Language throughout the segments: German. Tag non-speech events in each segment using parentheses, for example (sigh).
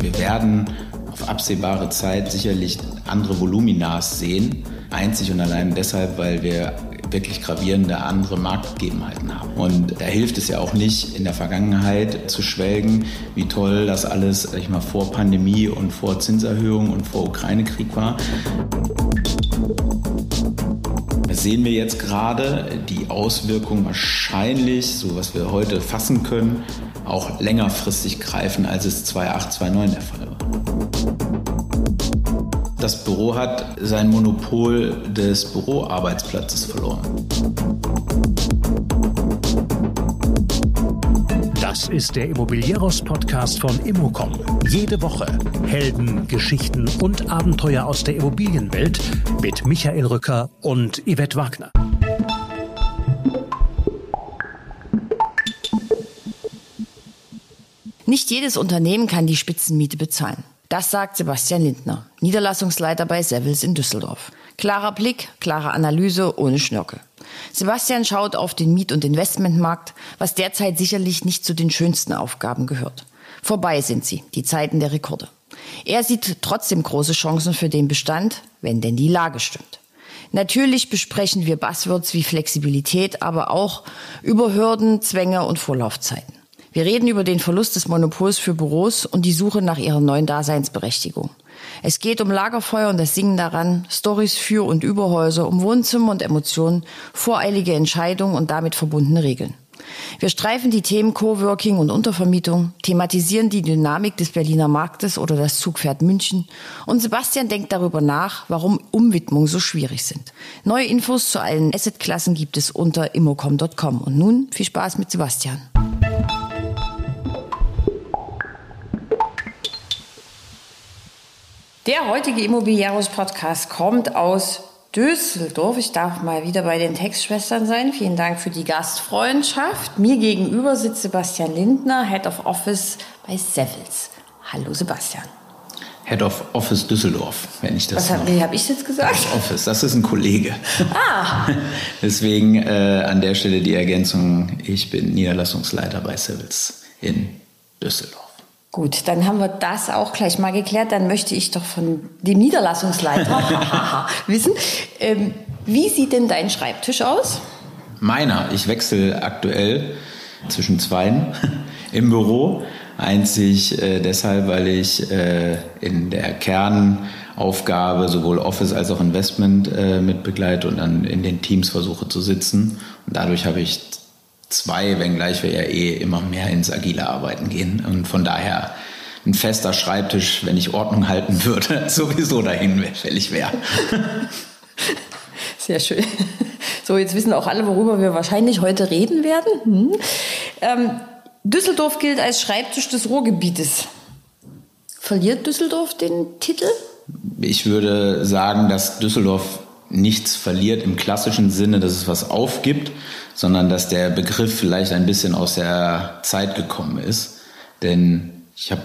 Wir werden auf absehbare Zeit sicherlich andere Voluminas sehen. Einzig und allein deshalb, weil wir wirklich gravierende andere Marktgegebenheiten haben. Und da hilft es ja auch nicht, in der Vergangenheit zu schwelgen, wie toll das alles, sag ich mal, vor Pandemie und vor Zinserhöhung und vor Ukraine-Krieg war. Das sehen wir jetzt gerade, die Auswirkungen wahrscheinlich, so was wir heute fassen können, auch längerfristig greifen, als es 2008, 2009 der Fall war. Das Büro hat sein Monopol des Büroarbeitsplatzes verloren. Das ist der Immobilieros-Podcast von Immocom. Jede Woche Helden, Geschichten und Abenteuer aus der Immobilienwelt mit Michael Rücker und Yvette Wagner. Nicht jedes Unternehmen kann die Spitzenmiete bezahlen. Das sagt Sebastian Lindner, Niederlassungsleiter bei Sevils in Düsseldorf. Klarer Blick, klare Analyse, ohne Schnörkel. Sebastian schaut auf den Miet- und Investmentmarkt, was derzeit sicherlich nicht zu den schönsten Aufgaben gehört. Vorbei sind sie, die Zeiten der Rekorde. Er sieht trotzdem große Chancen für den Bestand, wenn denn die Lage stimmt. Natürlich besprechen wir Buzzwords wie Flexibilität, aber auch über Hürden, Zwänge und Vorlaufzeiten. Wir reden über den Verlust des Monopols für Büros und die Suche nach ihrer neuen Daseinsberechtigung. Es geht um Lagerfeuer und das Singen daran, Stories für und über Häuser, um Wohnzimmer und Emotionen, voreilige Entscheidungen und damit verbundene Regeln. Wir streifen die Themen Coworking und Untervermietung, thematisieren die Dynamik des Berliner Marktes oder das Zugpferd München und Sebastian denkt darüber nach, warum Umwidmungen so schwierig sind. Neue Infos zu allen Assetklassen gibt es unter immocom.com. Und nun viel Spaß mit Sebastian. Der heutige Immobiliaros-Podcast kommt aus Düsseldorf. Ich darf mal wieder bei den Textschwestern sein. Vielen Dank für die Gastfreundschaft. Mir gegenüber sitzt Sebastian Lindner, Head of Office bei Sevils. Hallo Sebastian. Head of Office Düsseldorf, wenn ich das. Was habe hab ich jetzt gesagt? Das Office, das ist ein Kollege. Ah. (laughs) Deswegen äh, an der Stelle die Ergänzung: Ich bin Niederlassungsleiter bei Sevils in Düsseldorf. Gut, dann haben wir das auch gleich mal geklärt. Dann möchte ich doch von dem Niederlassungsleiter (laughs) wissen, ähm, wie sieht denn dein Schreibtisch aus? Meiner, ich wechsle aktuell zwischen zweien (laughs) im Büro. Einzig äh, deshalb, weil ich äh, in der Kernaufgabe sowohl Office als auch Investment äh, mit begleite und dann in den Teams versuche zu sitzen. Und dadurch habe ich zwei, wenngleich wir ja eh immer mehr ins agile Arbeiten gehen. Und von daher ein fester Schreibtisch, wenn ich Ordnung halten würde, (laughs) sowieso dahin fällig wäre. (laughs) Sehr schön. So, jetzt wissen auch alle, worüber wir wahrscheinlich heute reden werden. Hm. Ähm, Düsseldorf gilt als Schreibtisch des Ruhrgebietes. Verliert Düsseldorf den Titel? Ich würde sagen, dass Düsseldorf nichts verliert im klassischen Sinne, dass es was aufgibt, sondern dass der Begriff vielleicht ein bisschen aus der Zeit gekommen ist. Denn ich habe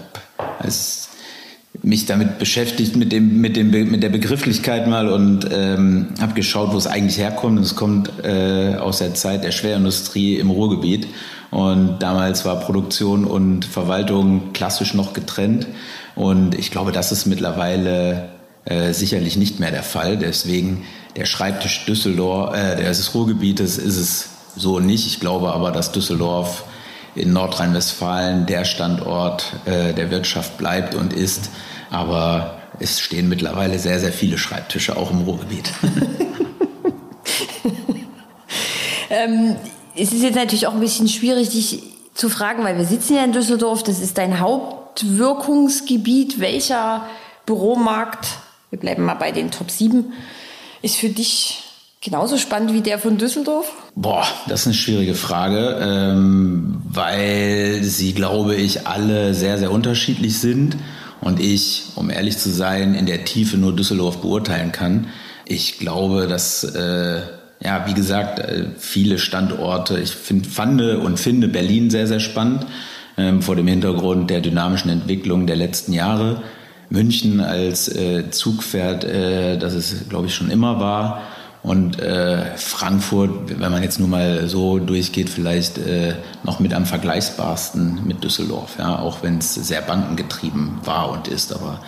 mich damit beschäftigt mit dem mit dem mit der Begrifflichkeit mal und ähm, habe geschaut, wo es eigentlich herkommt. Und es kommt äh, aus der Zeit der Schwerindustrie im Ruhrgebiet. Und damals war Produktion und Verwaltung klassisch noch getrennt. Und ich glaube, das ist mittlerweile äh, sicherlich nicht mehr der Fall. Deswegen der Schreibtisch Düsseldorf, äh, des Ruhrgebietes ist es so nicht. Ich glaube aber, dass Düsseldorf in Nordrhein-Westfalen der Standort äh, der Wirtschaft bleibt und ist. Aber es stehen mittlerweile sehr, sehr viele Schreibtische auch im Ruhrgebiet. (laughs) ähm, es ist jetzt natürlich auch ein bisschen schwierig, dich zu fragen, weil wir sitzen ja in Düsseldorf. Das ist dein Hauptwirkungsgebiet. Welcher Büromarkt, wir bleiben mal bei den Top 7, ist für dich genauso spannend wie der von Düsseldorf? Boah, das ist eine schwierige Frage, ähm, weil sie, glaube ich, alle sehr, sehr unterschiedlich sind und ich, um ehrlich zu sein, in der Tiefe nur Düsseldorf beurteilen kann. Ich glaube, dass, äh, ja, wie gesagt, äh, viele Standorte, ich find, fand und finde Berlin sehr, sehr spannend ähm, vor dem Hintergrund der dynamischen Entwicklung der letzten Jahre. München als äh, Zugpferd, äh, das es, glaube ich, schon immer war Und äh, Frankfurt, wenn man jetzt nur mal so durchgeht, vielleicht äh, noch mit am vergleichbarsten mit Düsseldorf, ja, auch wenn es sehr bankengetrieben war und ist. Aber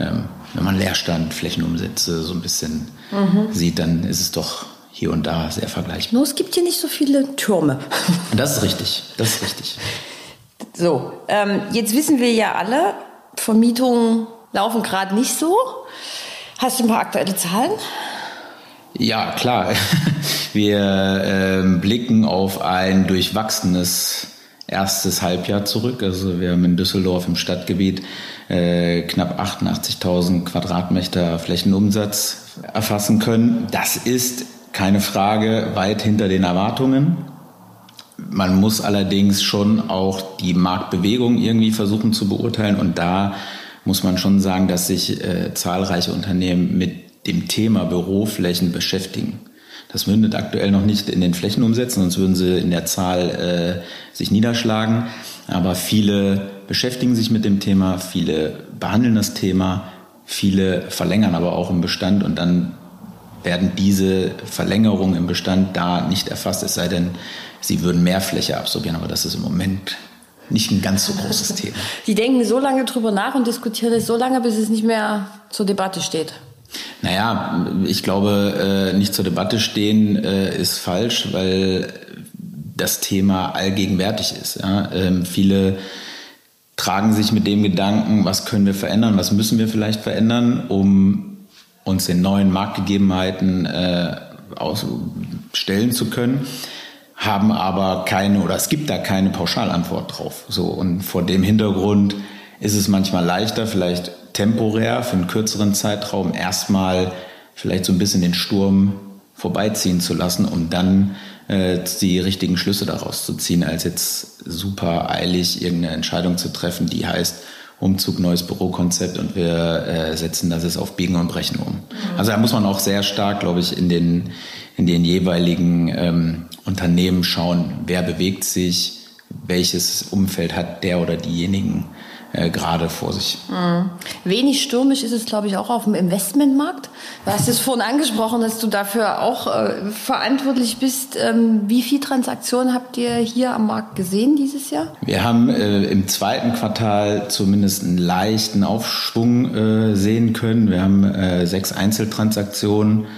ähm, wenn man Leerstand, Flächenumsätze so ein bisschen mhm. sieht, dann ist es doch hier und da sehr vergleichbar. Nur es gibt hier nicht so viele Türme. (laughs) Das ist richtig, das ist richtig. So, ähm, jetzt wissen wir ja alle, Vermietungen laufen gerade nicht so. Hast du ein paar aktuelle Zahlen? Ja, klar. (laughs) Wir äh, blicken auf ein durchwachsenes erstes Halbjahr zurück. Also wir haben in Düsseldorf im Stadtgebiet äh, knapp 88.000 Quadratmeter Flächenumsatz erfassen können. Das ist keine Frage weit hinter den Erwartungen. Man muss allerdings schon auch die Marktbewegung irgendwie versuchen zu beurteilen und da muss man schon sagen, dass sich äh, zahlreiche Unternehmen mit dem Thema Büroflächen beschäftigen. Das mündet aktuell noch nicht in den Flächenumsätzen, sonst würden sie in der Zahl äh, sich niederschlagen. Aber viele beschäftigen sich mit dem Thema, viele behandeln das Thema, viele verlängern aber auch im Bestand und dann werden diese Verlängerungen im Bestand da nicht erfasst, es sei denn, sie würden mehr Fläche absorbieren. Aber das ist im Moment nicht ein ganz so großes Thema. Die denken so lange drüber nach und diskutieren es so lange, bis es nicht mehr zur Debatte steht. Naja, ich glaube, äh, nicht zur Debatte stehen äh, ist falsch, weil das Thema allgegenwärtig ist. Ähm, viele tragen sich mit dem Gedanken, was können wir verändern, was müssen wir vielleicht verändern, um uns den neuen Marktgegebenheiten äh, stellen zu können haben aber keine oder es gibt da keine Pauschalantwort drauf. So und vor dem Hintergrund ist es manchmal leichter, vielleicht temporär für einen kürzeren Zeitraum erstmal vielleicht so ein bisschen den Sturm vorbeiziehen zu lassen, um dann äh, die richtigen Schlüsse daraus zu ziehen, als jetzt super eilig irgendeine Entscheidung zu treffen, die heißt Umzug, neues Bürokonzept und wir äh, setzen das jetzt auf Biegen und Brechen um. Mhm. Also da muss man auch sehr stark, glaube ich, in den, in den jeweiligen ähm, Unternehmen schauen, wer bewegt sich, welches Umfeld hat der oder diejenigen äh, gerade vor sich. Mhm. Wenig stürmisch ist es, glaube ich, auch auf dem Investmentmarkt. Du hast es vorhin angesprochen, dass du dafür auch äh, verantwortlich bist. Ähm, wie viele Transaktionen habt ihr hier am Markt gesehen dieses Jahr? Wir haben äh, im zweiten Quartal zumindest einen leichten Aufschwung äh, sehen können. Wir haben äh, sechs Einzeltransaktionen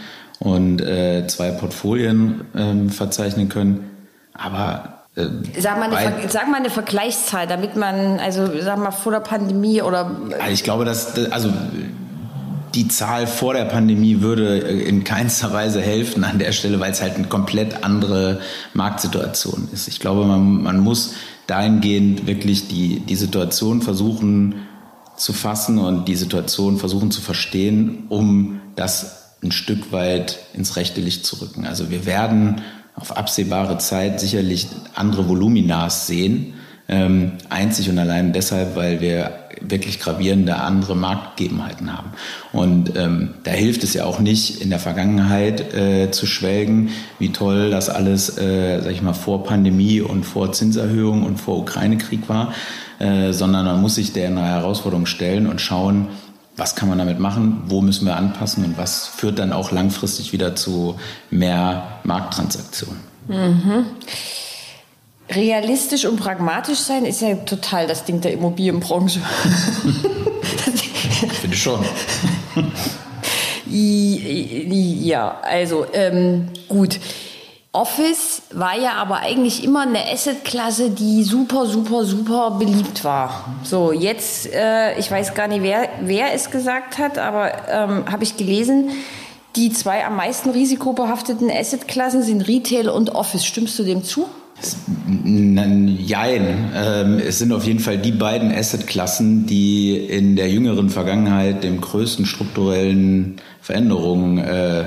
und äh, zwei Portfolien ähm, verzeichnen können. Aber äh, sag, mal eine, sag mal eine Vergleichszahl, damit man, also sag mal vor der Pandemie oder. Ich glaube, dass, also die Zahl vor der Pandemie würde in keinster Weise helfen an der Stelle, weil es halt eine komplett andere Marktsituation ist. Ich glaube, man, man muss dahingehend wirklich die, die Situation versuchen zu fassen und die Situation versuchen zu verstehen, um das ein Stück weit ins rechte Licht zu rücken. Also wir werden auf absehbare Zeit sicherlich andere Voluminas sehen. Ähm, einzig und allein deshalb, weil wir wirklich gravierende andere Marktgegebenheiten haben. Und ähm, da hilft es ja auch nicht, in der Vergangenheit äh, zu schwelgen, wie toll das alles, äh, sag ich mal, vor Pandemie und vor Zinserhöhung und vor Ukraine-Krieg war, äh, sondern man muss sich der Herausforderung stellen und schauen, was kann man damit machen, wo müssen wir anpassen und was führt dann auch langfristig wieder zu mehr Markttransaktionen. Mhm. Realistisch und pragmatisch sein ist ja total das Ding der Immobilienbranche. Finde ich schon. (laughs) ja, also ähm, gut. Office war ja aber eigentlich immer eine Assetklasse, die super, super, super beliebt war. So, jetzt, äh, ich weiß gar nicht, wer, wer es gesagt hat, aber ähm, habe ich gelesen, die zwei am meisten risikobehafteten Assetklassen sind Retail und Office. Stimmst du dem zu? Jein. Ähm, es sind auf jeden Fall die beiden Assetklassen, die in der jüngeren Vergangenheit dem größten strukturellen Veränderungen äh,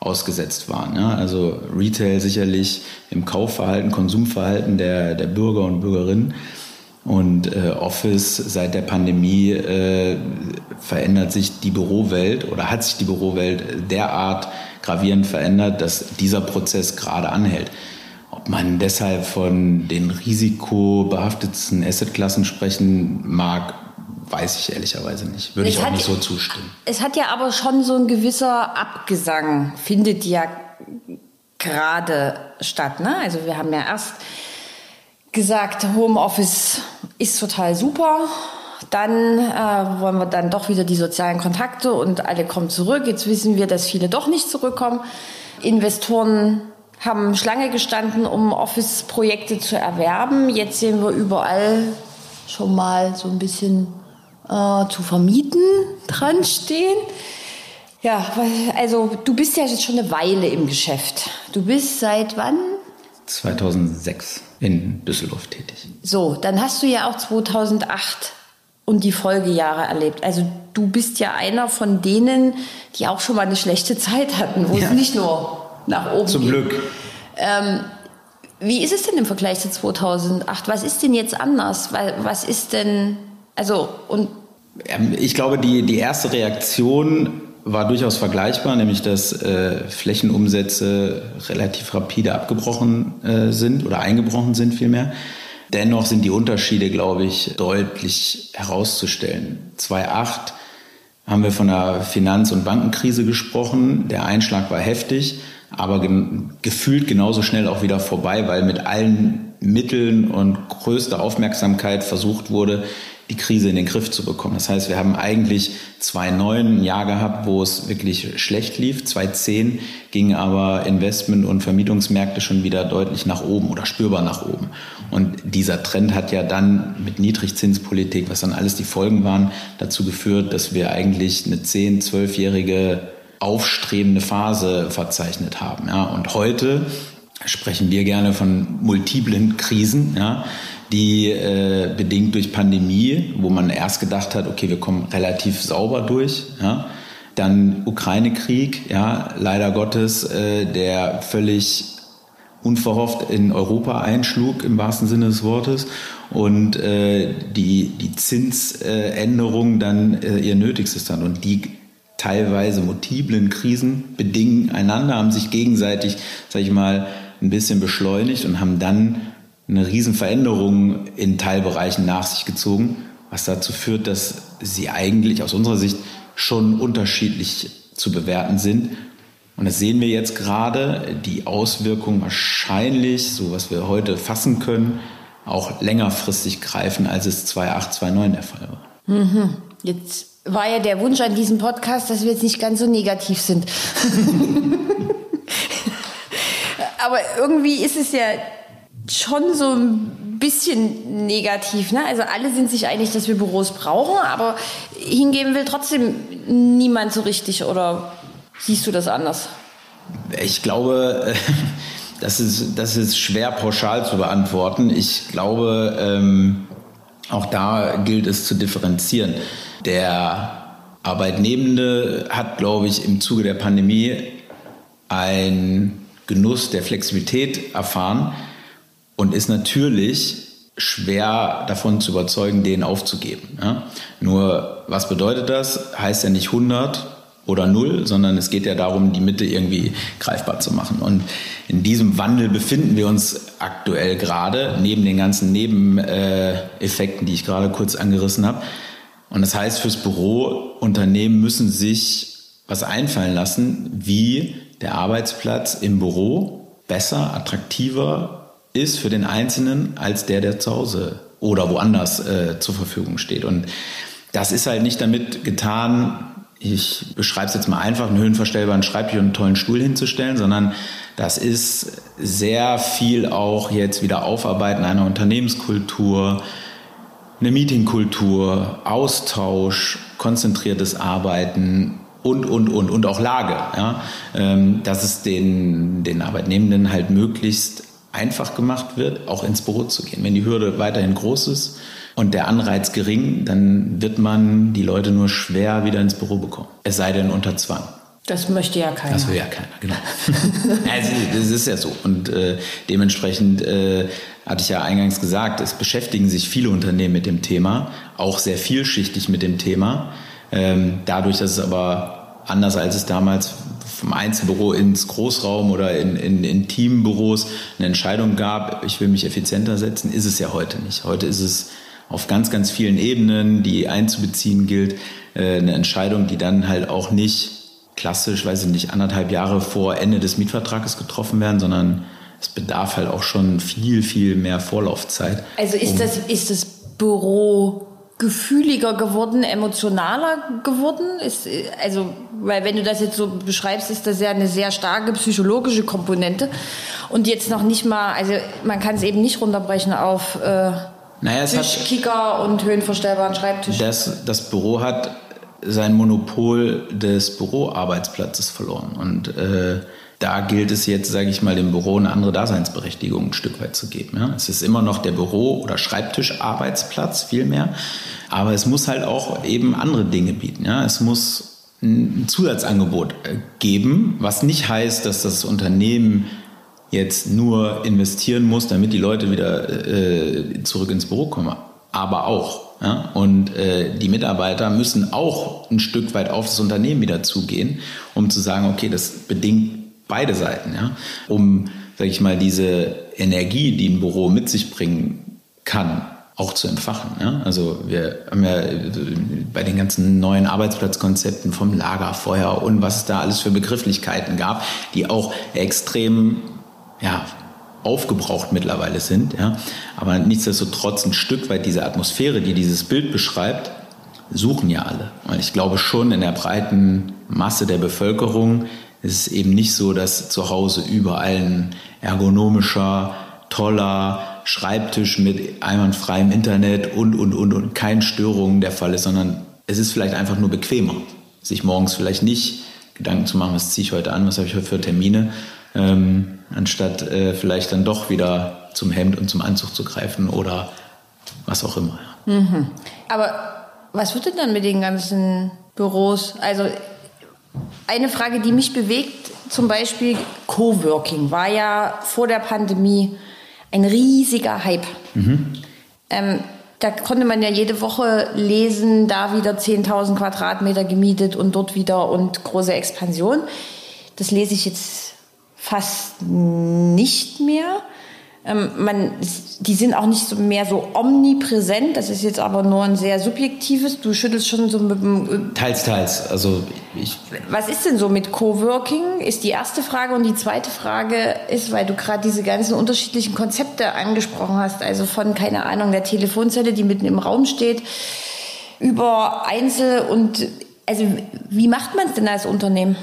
ausgesetzt waren. Ja? Also Retail sicherlich im Kaufverhalten, Konsumverhalten der, der Bürger und Bürgerinnen. Und äh, Office seit der Pandemie äh, verändert sich die Bürowelt oder hat sich die Bürowelt derart gravierend verändert, dass dieser Prozess gerade anhält. Ob man deshalb von den risikobehaftetsten Assetklassen sprechen mag, weiß ich ehrlicherweise nicht. Würde es ich auch nicht so zustimmen. Es hat ja aber schon so ein gewisser Abgesang, findet ja gerade statt. Ne? Also wir haben ja erst gesagt, Homeoffice ist total super. Dann äh, wollen wir dann doch wieder die sozialen Kontakte und alle kommen zurück. Jetzt wissen wir, dass viele doch nicht zurückkommen. Investoren haben Schlange gestanden, um Office-Projekte zu erwerben. Jetzt sehen wir überall schon mal so ein bisschen äh, zu vermieten dran stehen. Ja, also du bist ja jetzt schon eine Weile im Geschäft. Du bist seit wann? 2006 in Düsseldorf tätig. So, dann hast du ja auch 2008 und die Folgejahre erlebt. Also du bist ja einer von denen, die auch schon mal eine schlechte Zeit hatten, wo ja. es nicht nur nach oben Zum ging. Glück. Ähm, wie ist es denn im Vergleich zu 2008? Was ist denn jetzt anders? Was ist denn, also und ich glaube, die, die erste Reaktion war durchaus vergleichbar, nämlich dass äh, Flächenumsätze relativ rapide abgebrochen äh, sind oder eingebrochen sind vielmehr. Dennoch sind die Unterschiede, glaube ich, deutlich herauszustellen. 2008 haben wir von der Finanz- und Bankenkrise gesprochen. Der Einschlag war heftig, aber ge gefühlt genauso schnell auch wieder vorbei, weil mit allen Mitteln und größter Aufmerksamkeit versucht wurde, die Krise in den Griff zu bekommen. Das heißt, wir haben eigentlich 2009 ein Jahr gehabt, wo es wirklich schlecht lief. 2010 gingen aber Investment- und Vermietungsmärkte schon wieder deutlich nach oben oder spürbar nach oben. Und dieser Trend hat ja dann mit Niedrigzinspolitik, was dann alles die Folgen waren, dazu geführt, dass wir eigentlich eine 10-, 12-jährige aufstrebende Phase verzeichnet haben. Ja, und heute sprechen wir gerne von multiplen Krisen. Ja, die äh, bedingt durch Pandemie, wo man erst gedacht hat, okay, wir kommen relativ sauber durch. Ja? Dann Ukraine-Krieg, ja, leider Gottes, äh, der völlig unverhofft in Europa einschlug, im wahrsten Sinne des Wortes, und äh, die, die Zinsänderung dann äh, ihr Nötigstes dann. Und die teilweise multiplen Krisen bedingen einander, haben sich gegenseitig, sag ich mal, ein bisschen beschleunigt und haben dann eine Riesenveränderung in Teilbereichen nach sich gezogen, was dazu führt, dass sie eigentlich aus unserer Sicht schon unterschiedlich zu bewerten sind. Und das sehen wir jetzt gerade, die Auswirkungen wahrscheinlich, so was wir heute fassen können, auch längerfristig greifen, als es 2008, 2009 der Fall war. Mhm. Jetzt war ja der Wunsch an diesem Podcast, dass wir jetzt nicht ganz so negativ sind. (laughs) Aber irgendwie ist es ja schon so ein bisschen negativ. Ne? Also alle sind sich einig, dass wir Büros brauchen, aber hingeben will trotzdem niemand so richtig. Oder siehst du das anders? Ich glaube, (laughs) das ist, das ist schwer pauschal zu beantworten. Ich glaube, ähm, auch da gilt es zu differenzieren. Der Arbeitnehmende hat, glaube ich, im Zuge der Pandemie einen Genuss der Flexibilität erfahren, und ist natürlich schwer davon zu überzeugen, den aufzugeben. Ja? Nur, was bedeutet das? Heißt ja nicht 100 oder 0, sondern es geht ja darum, die Mitte irgendwie greifbar zu machen. Und in diesem Wandel befinden wir uns aktuell gerade, neben den ganzen Nebeneffekten, die ich gerade kurz angerissen habe. Und das heißt, fürs Büro, Unternehmen müssen sich was einfallen lassen, wie der Arbeitsplatz im Büro besser, attraktiver ist für den Einzelnen als der, der zu Hause oder woanders äh, zur Verfügung steht. Und das ist halt nicht damit getan, ich beschreibe es jetzt mal einfach, einen höhenverstellbaren Schreibtisch und einen tollen Stuhl hinzustellen, sondern das ist sehr viel auch jetzt wieder Aufarbeiten einer Unternehmenskultur, eine Meetingkultur, Austausch, konzentriertes Arbeiten und, und, und, und auch Lage. Ja? Ähm, dass es den, den Arbeitnehmenden halt möglichst einfach gemacht wird, auch ins Büro zu gehen. Wenn die Hürde weiterhin groß ist und der Anreiz gering, dann wird man die Leute nur schwer wieder ins Büro bekommen. Es sei denn unter Zwang. Das möchte ja keiner. Das will ja keiner, genau. (laughs) also, das ist ja so. Und äh, dementsprechend äh, hatte ich ja eingangs gesagt, es beschäftigen sich viele Unternehmen mit dem Thema, auch sehr vielschichtig mit dem Thema. Ähm, dadurch, dass es aber anders als es damals vom Einzelbüro ins Großraum oder in, in, in Teambüros eine Entscheidung gab, ich will mich effizienter setzen, ist es ja heute nicht. Heute ist es auf ganz, ganz vielen Ebenen, die einzubeziehen gilt, äh, eine Entscheidung, die dann halt auch nicht klassisch, weiß ich nicht, anderthalb Jahre vor Ende des Mietvertrages getroffen werden, sondern es bedarf halt auch schon viel, viel mehr Vorlaufzeit. Also ist, um das, ist das Büro gefühliger geworden, emotionaler geworden? Ist, also, weil wenn du das jetzt so beschreibst, ist das ja eine sehr starke psychologische Komponente. Und jetzt noch nicht mal, also man kann es eben nicht runterbrechen auf äh, naja, Tisch, Kicker und höhenverstellbaren Schreibtisch. Das, das Büro hat sein Monopol des Büroarbeitsplatzes verloren. Und äh, da gilt es jetzt, sage ich mal, dem Büro eine andere Daseinsberechtigung ein Stück weit zu geben. Ja? Es ist immer noch der Büro- oder Schreibtischarbeitsplatz vielmehr, aber es muss halt auch eben andere Dinge bieten. Ja? Es muss ein Zusatzangebot äh, geben, was nicht heißt, dass das Unternehmen jetzt nur investieren muss, damit die Leute wieder äh, zurück ins Büro kommen, aber auch. Ja? Und äh, die Mitarbeiter müssen auch ein Stück weit auf das Unternehmen wieder zugehen, um zu sagen, okay, das bedingt beide Seiten, ja, um, sage ich mal, diese Energie, die ein Büro mit sich bringen kann, auch zu entfachen. Ja? Also wir haben ja bei den ganzen neuen Arbeitsplatzkonzepten vom Lagerfeuer und was es da alles für Begrifflichkeiten gab, die auch extrem ja, aufgebraucht mittlerweile sind. Ja? Aber nichtsdestotrotz ein Stück weit diese Atmosphäre, die dieses Bild beschreibt, suchen ja alle. Und ich glaube schon in der breiten Masse der Bevölkerung es ist eben nicht so, dass zu Hause überall ein ergonomischer, toller Schreibtisch mit einwandfreiem Internet und, und, und, und kein Störungen der Fall ist, sondern es ist vielleicht einfach nur bequemer, sich morgens vielleicht nicht Gedanken zu machen, was ziehe ich heute an, was habe ich heute für Termine, ähm, anstatt äh, vielleicht dann doch wieder zum Hemd und zum Anzug zu greifen oder was auch immer. Mhm. Aber was wird denn dann mit den ganzen Büros? Also eine Frage, die mich bewegt, zum Beispiel Coworking, war ja vor der Pandemie ein riesiger Hype. Mhm. Ähm, da konnte man ja jede Woche lesen, da wieder 10.000 Quadratmeter gemietet und dort wieder und große Expansion. Das lese ich jetzt fast nicht mehr. Ähm, man, die sind auch nicht so mehr so omnipräsent. Das ist jetzt aber nur ein sehr subjektives. Du schüttelst schon so mit dem. Äh, teils, teils. Also ich. Was ist denn so mit Coworking? Ist die erste Frage. Und die zweite Frage ist, weil du gerade diese ganzen unterschiedlichen Konzepte angesprochen hast. Also von, keine Ahnung, der Telefonzelle, die mitten im Raum steht, über Einzel und, also wie macht man es denn als Unternehmen?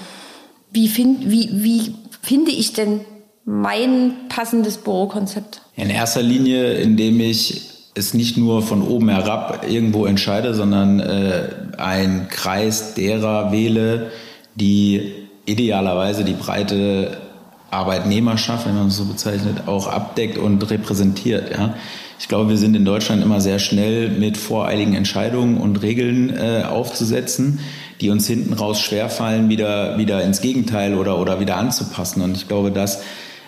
Wie, find, wie, wie finde ich denn mein passendes Bürokonzept? In erster Linie, indem ich es nicht nur von oben herab irgendwo entscheide, sondern äh, einen Kreis derer wähle, die idealerweise die breite Arbeitnehmerschaft, wenn man es so bezeichnet, auch abdeckt und repräsentiert. Ja. Ich glaube, wir sind in Deutschland immer sehr schnell mit voreiligen Entscheidungen und Regeln äh, aufzusetzen, die uns hinten raus schwerfallen, wieder, wieder ins Gegenteil oder, oder wieder anzupassen. Und ich glaube, dass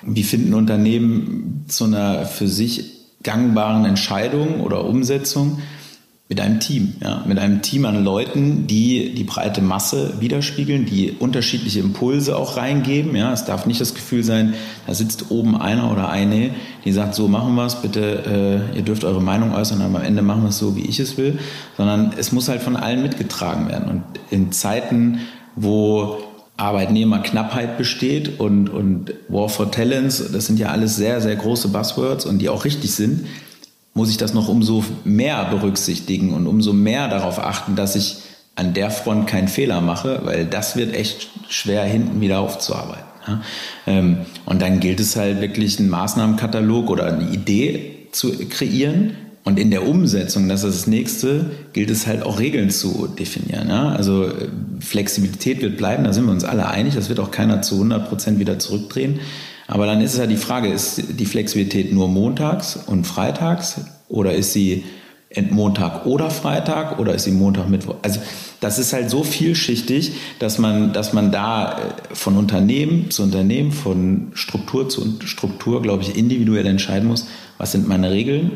wie finden Unternehmen zu einer für sich gangbaren Entscheidung oder Umsetzung? Mit einem Team, ja, mit einem Team an Leuten, die die breite Masse widerspiegeln, die unterschiedliche Impulse auch reingeben. Ja, es darf nicht das Gefühl sein, da sitzt oben einer oder eine, die sagt, so machen wir es, bitte, äh, ihr dürft eure Meinung äußern, aber am Ende machen wir es so, wie ich es will, sondern es muss halt von allen mitgetragen werden. Und in Zeiten, wo Arbeitnehmerknappheit besteht und, und War for Talents, das sind ja alles sehr, sehr große Buzzwords und die auch richtig sind, muss ich das noch umso mehr berücksichtigen und umso mehr darauf achten, dass ich an der Front keinen Fehler mache, weil das wird echt schwer hinten wieder aufzuarbeiten. Ähm, und dann gilt es halt wirklich einen Maßnahmenkatalog oder eine Idee zu kreieren, und in der Umsetzung, das ist das nächste, gilt es halt auch Regeln zu definieren. Ja? Also äh, Flexibilität wird bleiben, da sind wir uns alle einig, das wird auch keiner zu 100 Prozent wieder zurückdrehen. Aber dann ist es ja die Frage, ist die Flexibilität nur montags und freitags oder ist sie Montag oder Freitag oder ist sie Montag, Mittwoch? Also das ist halt so vielschichtig, dass man, dass man da äh, von Unternehmen zu Unternehmen, von Struktur zu Struktur, glaube ich, individuell entscheiden muss, was sind meine Regeln,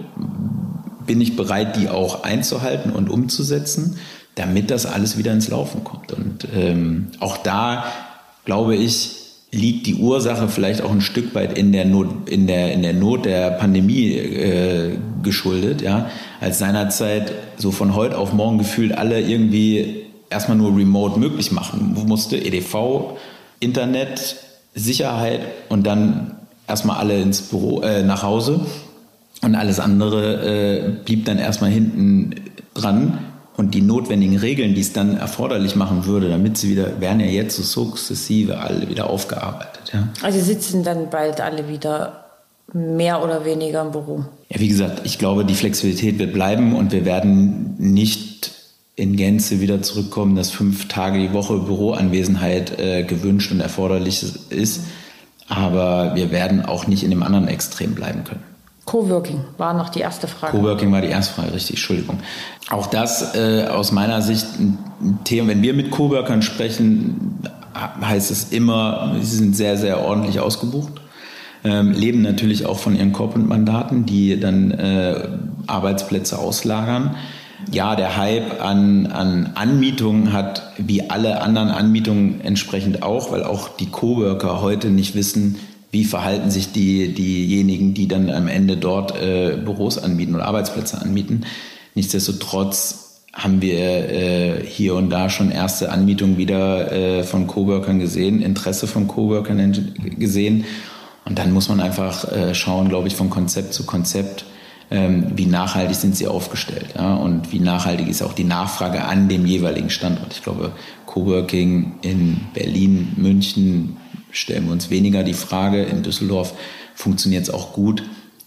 bin ich bereit, die auch einzuhalten und umzusetzen, damit das alles wieder ins Laufen kommt. Und ähm, auch da, glaube ich, liegt die Ursache vielleicht auch ein Stück weit in der Not, in der, in der Not der Pandemie äh, geschuldet, ja, als seinerzeit so von heute auf morgen gefühlt alle irgendwie erstmal nur remote möglich machen musste. EDV, Internet, Sicherheit und dann erstmal alle ins Büro, äh, nach Hause. Und alles andere äh, blieb dann erstmal hinten dran. Und die notwendigen Regeln, die es dann erforderlich machen würde, damit sie wieder, werden ja jetzt so sukzessive alle wieder aufgearbeitet. Ja. Also sitzen dann bald alle wieder mehr oder weniger im Büro. Ja, wie gesagt, ich glaube, die Flexibilität wird bleiben und wir werden nicht in Gänze wieder zurückkommen, dass fünf Tage die Woche Büroanwesenheit äh, gewünscht und erforderlich ist. Aber wir werden auch nicht in dem anderen Extrem bleiben können. Coworking war noch die erste Frage. Coworking war die erste Frage, richtig, Entschuldigung. Auch das äh, aus meiner Sicht ein Thema, wenn wir mit Coworkern sprechen, heißt es immer, sie sind sehr, sehr ordentlich ausgebucht. Ähm, leben natürlich auch von ihren Corporate-Mandaten, die dann äh, Arbeitsplätze auslagern. Ja, der Hype an, an Anmietungen hat wie alle anderen Anmietungen entsprechend auch, weil auch die Coworker heute nicht wissen, wie verhalten sich die, diejenigen, die dann am Ende dort äh, Büros anmieten oder Arbeitsplätze anmieten. Nichtsdestotrotz haben wir äh, hier und da schon erste Anmietungen wieder äh, von Coworkern gesehen, Interesse von Coworkern gesehen. Und dann muss man einfach äh, schauen, glaube ich, von Konzept zu Konzept, ähm, wie nachhaltig sind sie aufgestellt ja? und wie nachhaltig ist auch die Nachfrage an dem jeweiligen Standort. Ich glaube, Coworking in Berlin, München, stellen wir uns weniger die Frage. In Düsseldorf funktioniert es auch gut.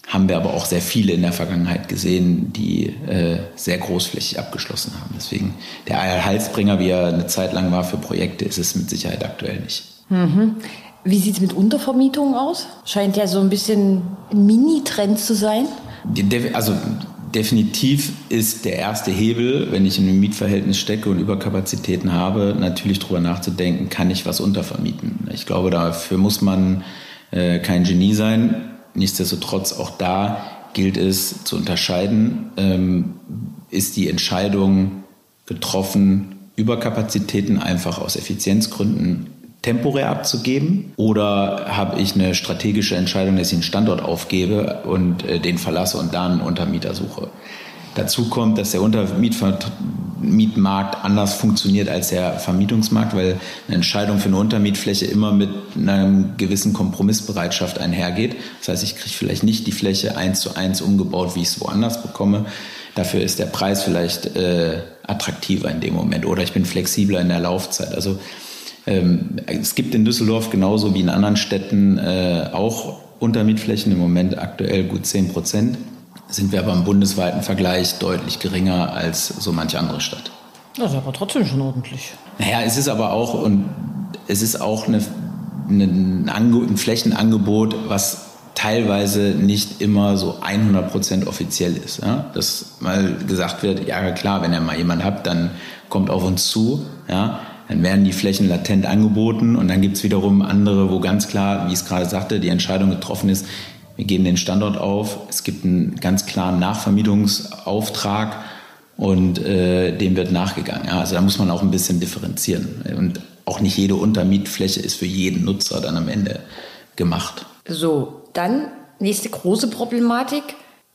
Haben wir aber auch sehr viele in der Vergangenheit gesehen, die äh, sehr großflächig abgeschlossen haben. Deswegen der Heilsbringer, wie er eine Zeit lang war für Projekte, ist es mit Sicherheit aktuell nicht. Mhm. Wie sieht es mit Untervermietungen aus? Scheint ja so ein bisschen ein Mini-Trend zu sein. Also definitiv ist der erste Hebel, wenn ich in einem Mietverhältnis stecke und Überkapazitäten habe, natürlich darüber nachzudenken, kann ich was untervermieten. Ich glaube, dafür muss man äh, kein Genie sein. Nichtsdestotrotz auch da gilt es zu unterscheiden, ähm, ist die Entscheidung getroffen, Überkapazitäten einfach aus Effizienzgründen temporär abzugeben oder habe ich eine strategische Entscheidung, dass ich einen Standort aufgebe und äh, den verlasse und dann einen Untermieter suche. Dazu kommt, dass der Untermietmarkt anders funktioniert als der Vermietungsmarkt, weil eine Entscheidung für eine Untermietfläche immer mit einer gewissen Kompromissbereitschaft einhergeht. Das heißt, ich kriege vielleicht nicht die Fläche eins zu eins umgebaut, wie ich es woanders bekomme. Dafür ist der Preis vielleicht äh, attraktiver in dem Moment oder ich bin flexibler in der Laufzeit. Also ähm, es gibt in Düsseldorf genauso wie in anderen Städten äh, auch Untermietflächen, im Moment aktuell gut 10 Prozent. Sind wir aber im bundesweiten Vergleich deutlich geringer als so manche andere Stadt. Das ist aber trotzdem schon ordentlich. Naja, es ist aber auch, und es ist auch eine, eine, ein Flächenangebot, was teilweise nicht immer so 100 Prozent offiziell ist. Ja? Dass mal gesagt wird, ja klar, wenn ihr mal jemand habt, dann kommt auf uns zu. Ja? Dann werden die Flächen latent angeboten und dann gibt es wiederum andere, wo ganz klar, wie ich es gerade sagte, die Entscheidung getroffen ist, wir geben den Standort auf, es gibt einen ganz klaren Nachvermietungsauftrag und äh, dem wird nachgegangen. Ja, also da muss man auch ein bisschen differenzieren und auch nicht jede Untermietfläche ist für jeden Nutzer dann am Ende gemacht. So, dann nächste große Problematik,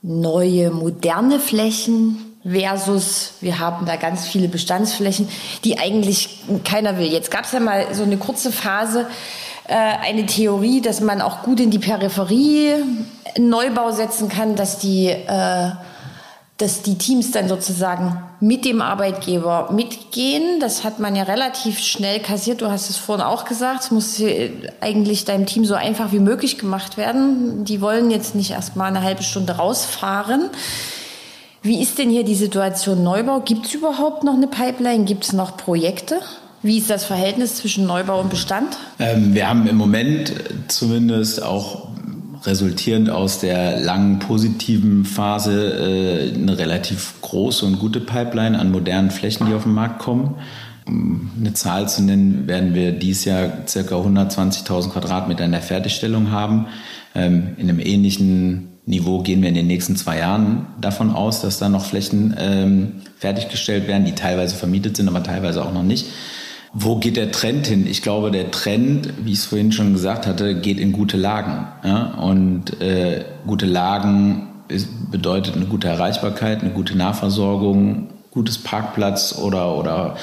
neue moderne Flächen versus wir haben da ganz viele Bestandsflächen, die eigentlich keiner will. Jetzt gab es ja mal so eine kurze Phase, äh, eine Theorie, dass man auch gut in die Peripherie Neubau setzen kann, dass die, äh, dass die Teams dann sozusagen mit dem Arbeitgeber mitgehen. Das hat man ja relativ schnell kassiert. Du hast es vorhin auch gesagt. Es muss eigentlich deinem Team so einfach wie möglich gemacht werden. Die wollen jetzt nicht erst mal eine halbe Stunde rausfahren. Wie ist denn hier die Situation Neubau? Gibt es überhaupt noch eine Pipeline? Gibt es noch Projekte? Wie ist das Verhältnis zwischen Neubau und Bestand? Ähm, wir haben im Moment zumindest auch resultierend aus der langen positiven Phase äh, eine relativ große und gute Pipeline an modernen Flächen, die auf den Markt kommen. Um eine Zahl zu nennen, werden wir dieses Jahr ca. 120.000 Quadratmeter in der Fertigstellung haben. Ähm, in einem ähnlichen Niveau gehen wir in den nächsten zwei Jahren davon aus, dass da noch Flächen ähm, fertiggestellt werden, die teilweise vermietet sind, aber teilweise auch noch nicht. Wo geht der Trend hin? Ich glaube, der Trend, wie ich es vorhin schon gesagt hatte, geht in gute Lagen. Ja? Und äh, gute Lagen ist, bedeutet eine gute Erreichbarkeit, eine gute Nahversorgung gutes Parkplatz oder, oder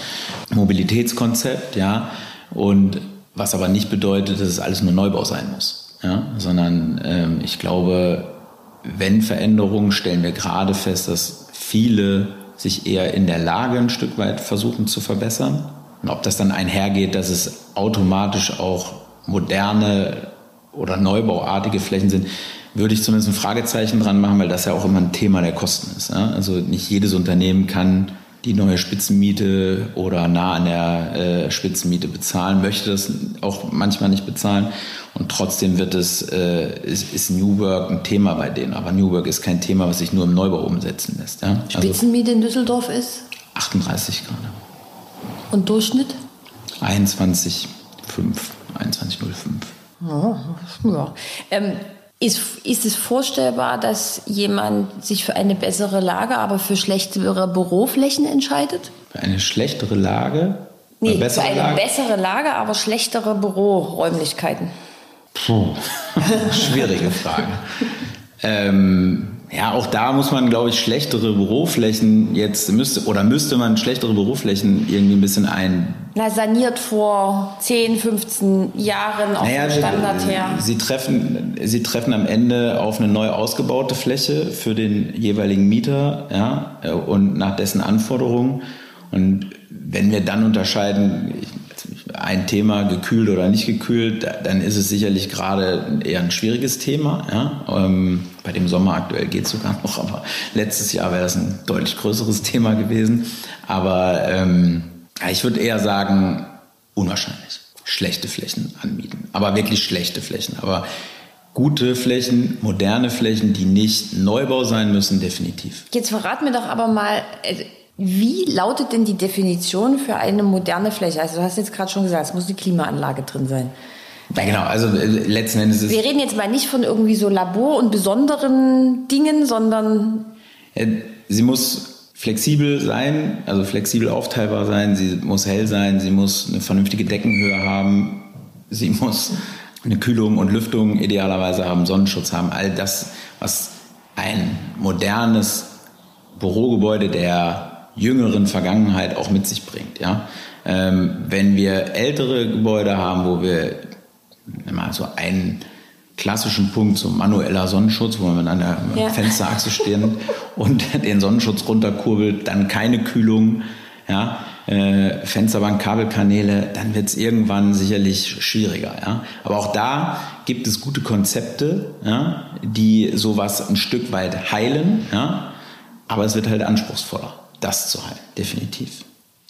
Mobilitätskonzept, ja. Und was aber nicht bedeutet, dass es alles nur Neubau sein muss, ja. Sondern ähm, ich glaube, wenn Veränderungen, stellen wir gerade fest, dass viele sich eher in der Lage ein Stück weit versuchen zu verbessern. Und ob das dann einhergeht, dass es automatisch auch moderne oder neubauartige Flächen sind, würde ich zumindest ein Fragezeichen dran machen, weil das ja auch immer ein Thema der Kosten ist. Also nicht jedes Unternehmen kann die neue Spitzenmiete oder nah an der äh, Spitzenmiete bezahlen, möchte das auch manchmal nicht bezahlen. Und trotzdem wird es, äh, ist, ist New Work ein Thema bei denen. Aber New Work ist kein Thema, was sich nur im Neubau umsetzen lässt. Ja? Also Spitzenmiete in Düsseldorf ist? 38 gerade. Und Durchschnitt? 21,5. 21,05. Oh, ja. Ähm, ist, ist es vorstellbar, dass jemand sich für eine bessere Lage, aber für schlechtere Büroflächen entscheidet? Für eine schlechtere Lage? Nee, für eine Lage? bessere Lage, aber schlechtere Büroräumlichkeiten. Puh, (laughs) schwierige Frage. ähm, ja, auch da muss man, glaube ich, schlechtere Büroflächen jetzt müsste oder müsste man schlechtere Büroflächen irgendwie ein bisschen ein. Na, saniert vor 10, 15 Jahren auf naja, dem Standard her. Sie treffen, sie treffen am Ende auf eine neu ausgebaute Fläche für den jeweiligen Mieter, ja, und nach dessen Anforderungen. Und wenn wir dann unterscheiden, ein Thema gekühlt oder nicht gekühlt, dann ist es sicherlich gerade eher ein schwieriges Thema. Ja? Ähm, bei dem Sommer aktuell geht es sogar noch, aber letztes Jahr wäre das ein deutlich größeres (laughs) Thema gewesen. Aber ähm, ich würde eher sagen, unwahrscheinlich. Schlechte Flächen anmieten, aber wirklich schlechte Flächen. Aber gute Flächen, moderne Flächen, die nicht Neubau sein müssen, definitiv. Jetzt verrat mir doch aber mal, also wie lautet denn die Definition für eine moderne Fläche? Also du hast jetzt gerade schon gesagt, es muss eine Klimaanlage drin sein. Ja, genau, also äh, letzten Endes ist Wir reden jetzt mal nicht von irgendwie so Labor- und besonderen Dingen, sondern... Sie muss flexibel sein, also flexibel aufteilbar sein, sie muss hell sein, sie muss eine vernünftige Deckenhöhe haben, sie muss eine Kühlung und Lüftung idealerweise haben, Sonnenschutz haben, all das, was ein modernes Bürogebäude der jüngeren Vergangenheit auch mit sich bringt. Ja? Ähm, wenn wir ältere Gebäude haben, wo wir mal so einen klassischen Punkt, so manueller Sonnenschutz, wo man an der ja. Fensterachse stehen und (laughs) den Sonnenschutz runterkurbelt, dann keine Kühlung, ja, äh, Fensterbank, Kabelkanäle, dann wird es irgendwann sicherlich schwieriger. Ja? Aber auch da gibt es gute Konzepte, ja, die sowas ein Stück weit heilen, ja? aber es wird halt anspruchsvoller das zu heilen, definitiv.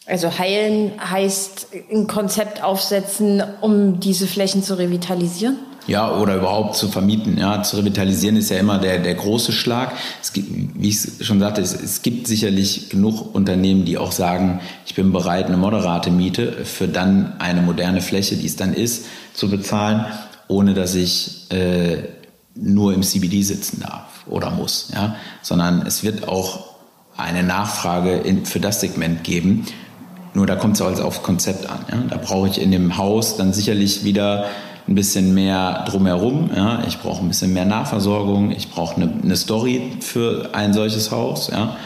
Also heilen heißt ein Konzept aufsetzen, um diese Flächen zu revitalisieren? Ja, oder überhaupt zu vermieten. Ja, zu revitalisieren ist ja immer der, der große Schlag. Es gibt, wie ich schon sagte, es, es gibt sicherlich genug Unternehmen, die auch sagen, ich bin bereit, eine moderate Miete für dann eine moderne Fläche, die es dann ist, zu bezahlen, ohne dass ich äh, nur im CBD sitzen darf oder muss. Ja, sondern es wird auch eine Nachfrage in, für das Segment geben. Nur da kommt es also aufs Konzept an. Ja? Da brauche ich in dem Haus dann sicherlich wieder ein bisschen mehr drumherum. Ja? Ich brauche ein bisschen mehr Nahversorgung. Ich brauche eine, eine Story für ein solches Haus, ja?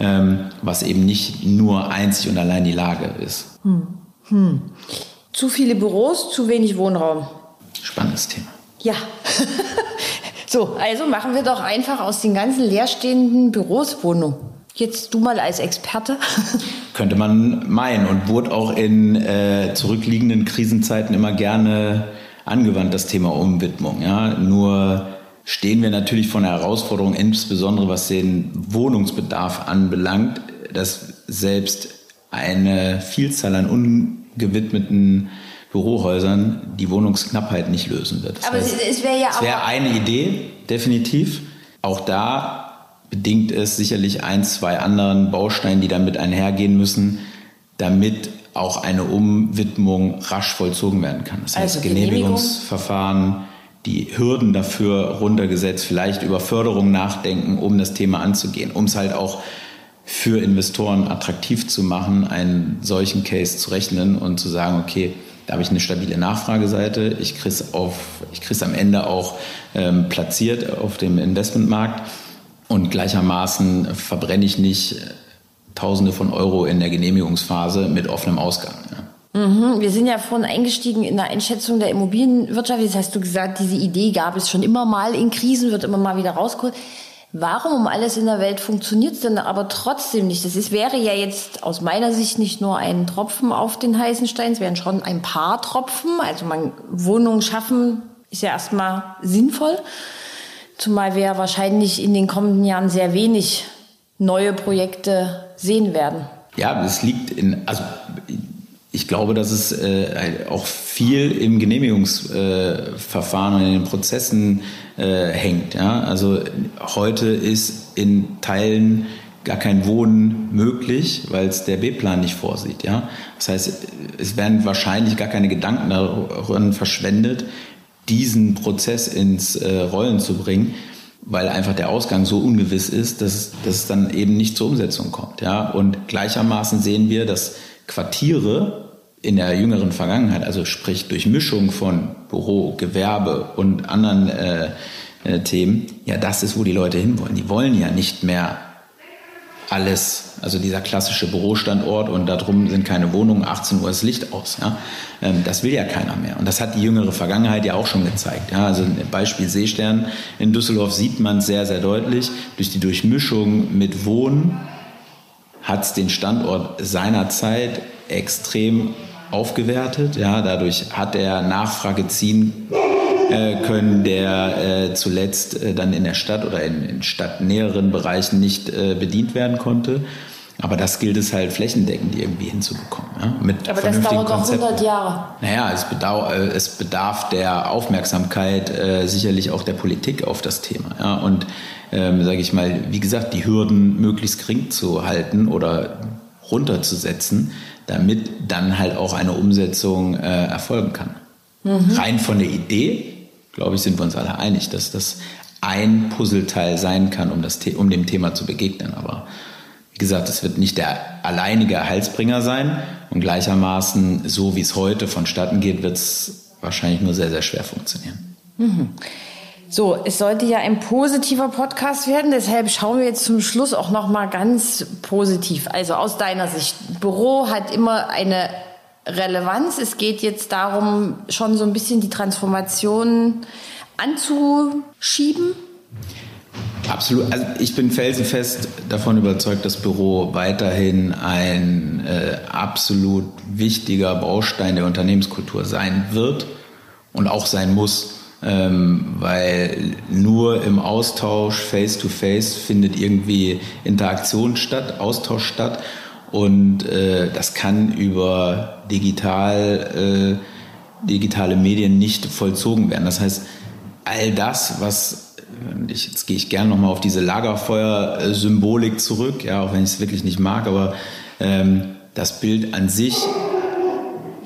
Ähm, was eben nicht nur einzig und allein die Lage ist. Hm. Hm. Zu viele Büros, zu wenig Wohnraum. Spannendes Thema. Ja. (laughs) so, also machen wir doch einfach aus den ganzen leerstehenden Büros Wohnungen. Jetzt du mal als Experte. (laughs) Könnte man meinen und wurde auch in äh, zurückliegenden Krisenzeiten immer gerne angewandt, das Thema Umwidmung. Ja? Nur stehen wir natürlich vor einer Herausforderung, insbesondere was den Wohnungsbedarf anbelangt, dass selbst eine Vielzahl an ungewidmeten Bürohäusern die Wohnungsknappheit nicht lösen wird. Das Aber heißt, es wäre ja auch. Es wäre eine Idee, definitiv. Auch da bedingt es sicherlich ein, zwei anderen Bausteinen, die damit einhergehen müssen, damit auch eine Umwidmung rasch vollzogen werden kann. Das heißt, also Genehmigungsverfahren, die Hürden dafür runtergesetzt, vielleicht über Förderung nachdenken, um das Thema anzugehen, um es halt auch für Investoren attraktiv zu machen, einen solchen Case zu rechnen und zu sagen, okay, da habe ich eine stabile Nachfrageseite, ich kriege es am Ende auch ähm, platziert auf dem Investmentmarkt und gleichermaßen verbrenne ich nicht Tausende von Euro in der Genehmigungsphase mit offenem Ausgang. Ja. Mhm. Wir sind ja vorhin eingestiegen in der Einschätzung der Immobilienwirtschaft. Jetzt hast du gesagt, diese Idee gab es schon immer mal in Krisen, wird immer mal wieder rausgeholt. Warum um alles in der Welt funktioniert es denn aber trotzdem nicht? Das ist, wäre ja jetzt aus meiner Sicht nicht nur ein Tropfen auf den heißen Stein, es wären schon ein paar Tropfen. Also man Wohnungen schaffen ist ja erstmal sinnvoll. Zumal wir wahrscheinlich in den kommenden Jahren sehr wenig neue Projekte sehen werden. Ja, es liegt in, also ich glaube, dass es äh, auch viel im Genehmigungsverfahren äh, und in den Prozessen äh, hängt. Ja? Also heute ist in Teilen gar kein Wohnen möglich, weil es der B-Plan nicht vorsieht. Ja? Das heißt, es werden wahrscheinlich gar keine Gedanken daran verschwendet, diesen Prozess ins äh, Rollen zu bringen, weil einfach der Ausgang so ungewiss ist, dass, dass es dann eben nicht zur Umsetzung kommt. Ja? Und gleichermaßen sehen wir, dass Quartiere in der jüngeren Vergangenheit, also sprich durch Mischung von Büro, Gewerbe und anderen äh, äh, Themen, ja, das ist, wo die Leute hinwollen. Die wollen ja nicht mehr alles, also dieser klassische Bürostandort und darum sind keine Wohnungen, 18 Uhr ist Licht aus. Ja? Ähm, das will ja keiner mehr. Und das hat die jüngere Vergangenheit ja auch schon gezeigt. Ja? Also Beispiel Seestern in Düsseldorf sieht man sehr, sehr deutlich. Durch die Durchmischung mit Wohnen hat es den Standort seinerzeit extrem aufgewertet. Ja? Dadurch hat er Nachfrage ziehen äh, können, der äh, zuletzt äh, dann in der Stadt oder in, in stadtnäheren Bereichen nicht äh, bedient werden konnte. Aber das gilt es halt flächendeckend irgendwie hinzubekommen. Ja? Mit Aber das dauert noch 100 Jahre. Naja, es, bedarf, äh, es bedarf der Aufmerksamkeit äh, sicherlich auch der Politik auf das Thema. Ja? Und ähm, sage ich mal, wie gesagt, die Hürden möglichst gering zu halten oder runterzusetzen, damit dann halt auch eine Umsetzung äh, erfolgen kann. Mhm. Rein von der Idee glaube ich, sind wir uns alle einig, dass das ein Puzzleteil sein kann, um, das, um dem Thema zu begegnen. Aber wie gesagt, es wird nicht der alleinige Heilsbringer sein. Und gleichermaßen, so wie es heute vonstatten geht, wird es wahrscheinlich nur sehr, sehr schwer funktionieren. Mhm. So, es sollte ja ein positiver Podcast werden, deshalb schauen wir jetzt zum Schluss auch noch mal ganz positiv. Also aus deiner Sicht, Büro hat immer eine Relevanz. Es geht jetzt darum, schon so ein bisschen die Transformation anzuschieben. Absolut. Also ich bin felsenfest davon überzeugt, dass Büro weiterhin ein äh, absolut wichtiger Baustein der Unternehmenskultur sein wird und auch sein muss. Ähm, weil nur im Austausch face-to-face -face findet irgendwie Interaktion statt, Austausch statt. Und äh, das kann über digital, äh, digitale Medien nicht vollzogen werden. Das heißt, all das, was ich, jetzt gehe ich gerne nochmal auf diese Lagerfeuer-Symbolik zurück, ja, auch wenn ich es wirklich nicht mag, aber ähm, das Bild an sich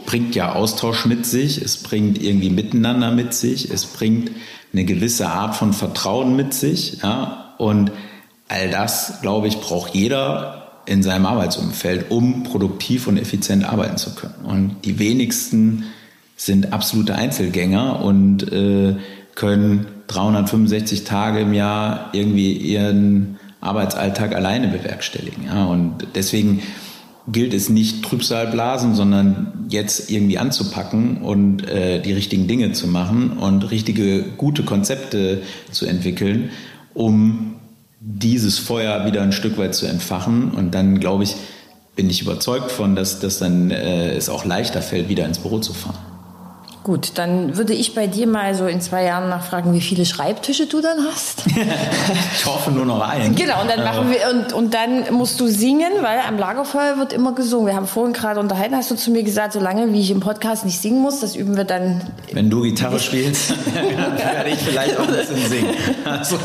bringt ja Austausch mit sich, es bringt irgendwie Miteinander mit sich, es bringt eine gewisse Art von Vertrauen mit sich, ja, und all das, glaube ich, braucht jeder in seinem Arbeitsumfeld, um produktiv und effizient arbeiten zu können. Und die wenigsten sind absolute Einzelgänger und äh, können 365 Tage im Jahr irgendwie ihren Arbeitsalltag alleine bewerkstelligen. Ja? Und deswegen gilt es nicht Trübsalblasen, sondern jetzt irgendwie anzupacken und äh, die richtigen Dinge zu machen und richtige, gute Konzepte zu entwickeln, um dieses Feuer wieder ein Stück weit zu entfachen. Und dann, glaube ich, bin ich überzeugt von, dass, dass dann äh, es auch leichter fällt, wieder ins Büro zu fahren. Gut, dann würde ich bei dir mal so in zwei Jahren nachfragen, wie viele Schreibtische du dann hast. (laughs) ich hoffe nur noch einen. Genau, und dann machen wir und, und dann musst du singen, weil am Lagerfeuer wird immer gesungen. Wir haben vorhin gerade unterhalten, hast du zu mir gesagt, solange wie ich im Podcast nicht singen muss, das üben wir dann. Wenn du Gitarre spielst, (laughs) werde ich vielleicht auch ein bisschen singen. Also.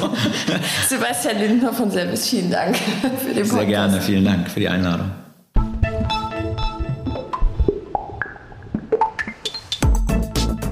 Sebastian Lindner von Service, vielen Dank für den Podcast. Sehr gerne, vielen Dank für die Einladung.